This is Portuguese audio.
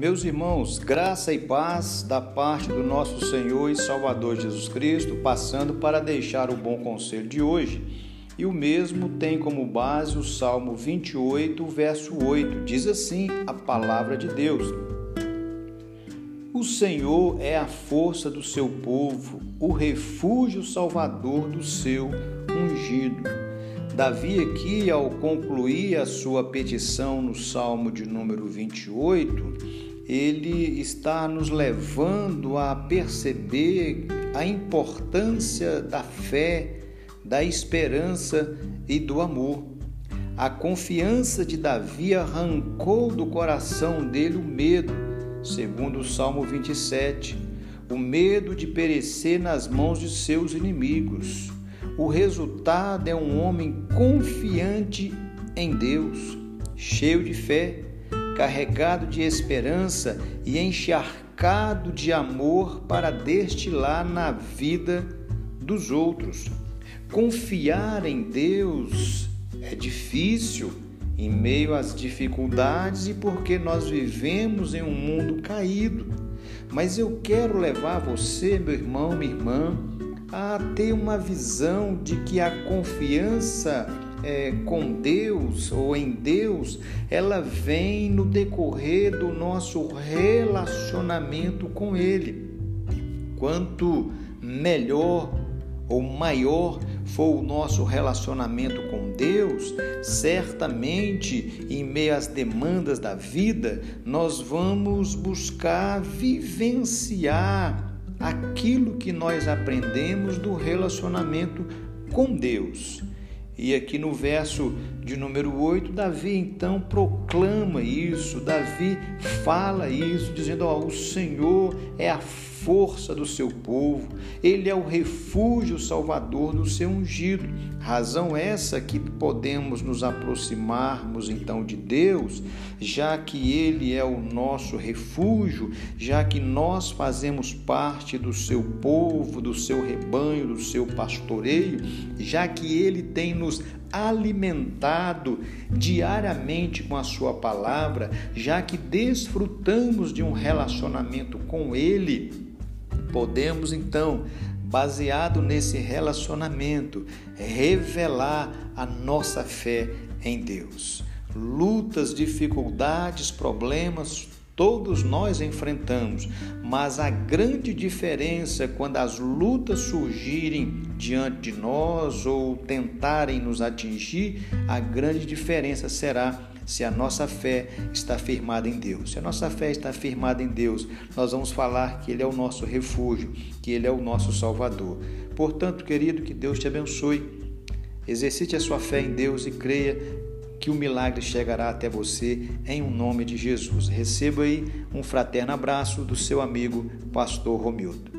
Meus irmãos, graça e paz da parte do nosso Senhor e Salvador Jesus Cristo, passando para deixar o bom conselho de hoje. E o mesmo tem como base o Salmo 28, verso 8. Diz assim a palavra de Deus: O Senhor é a força do seu povo, o refúgio salvador do seu ungido. Davi, aqui, ao concluir a sua petição no Salmo de número 28, ele está nos levando a perceber a importância da fé, da esperança e do amor. A confiança de Davi arrancou do coração dele o medo, segundo o Salmo 27, o medo de perecer nas mãos de seus inimigos. O resultado é um homem confiante em Deus, cheio de fé, carregado de esperança e encharcado de amor para destilar na vida dos outros. Confiar em Deus é difícil em meio às dificuldades e porque nós vivemos em um mundo caído. Mas eu quero levar você, meu irmão, minha irmã, a ter uma visão de que a confiança é, com Deus ou em Deus, ela vem no decorrer do nosso relacionamento com Ele. Quanto melhor ou maior for o nosso relacionamento com Deus, certamente, em meio às demandas da vida, nós vamos buscar vivenciar aquilo que nós aprendemos do relacionamento com Deus. E aqui no verso de número 8, Davi então proclama isso, Davi fala isso, dizendo: ó, o Senhor é a força do seu povo, ele é o refúgio salvador do seu ungido. Razão essa que podemos nos aproximarmos então de Deus, já que ele é o nosso refúgio, já que nós fazemos parte do seu povo, do seu rebanho, do seu pastoreio, já que ele tem nos alimentado diariamente com a Sua palavra, já que desfrutamos de um relacionamento com Ele, podemos então, baseado nesse relacionamento, revelar a nossa fé em Deus. Lutas, dificuldades, problemas, todos nós enfrentamos, mas a grande diferença quando as lutas surgirem diante de nós ou tentarem nos atingir, a grande diferença será se a nossa fé está firmada em Deus. Se a nossa fé está firmada em Deus, nós vamos falar que Ele é o nosso refúgio, que Ele é o nosso Salvador. Portanto, querido, que Deus te abençoe. Exercite a sua fé em Deus e creia que o milagre chegará até você em um nome de Jesus. Receba aí um fraterno abraço do seu amigo, Pastor Romildo.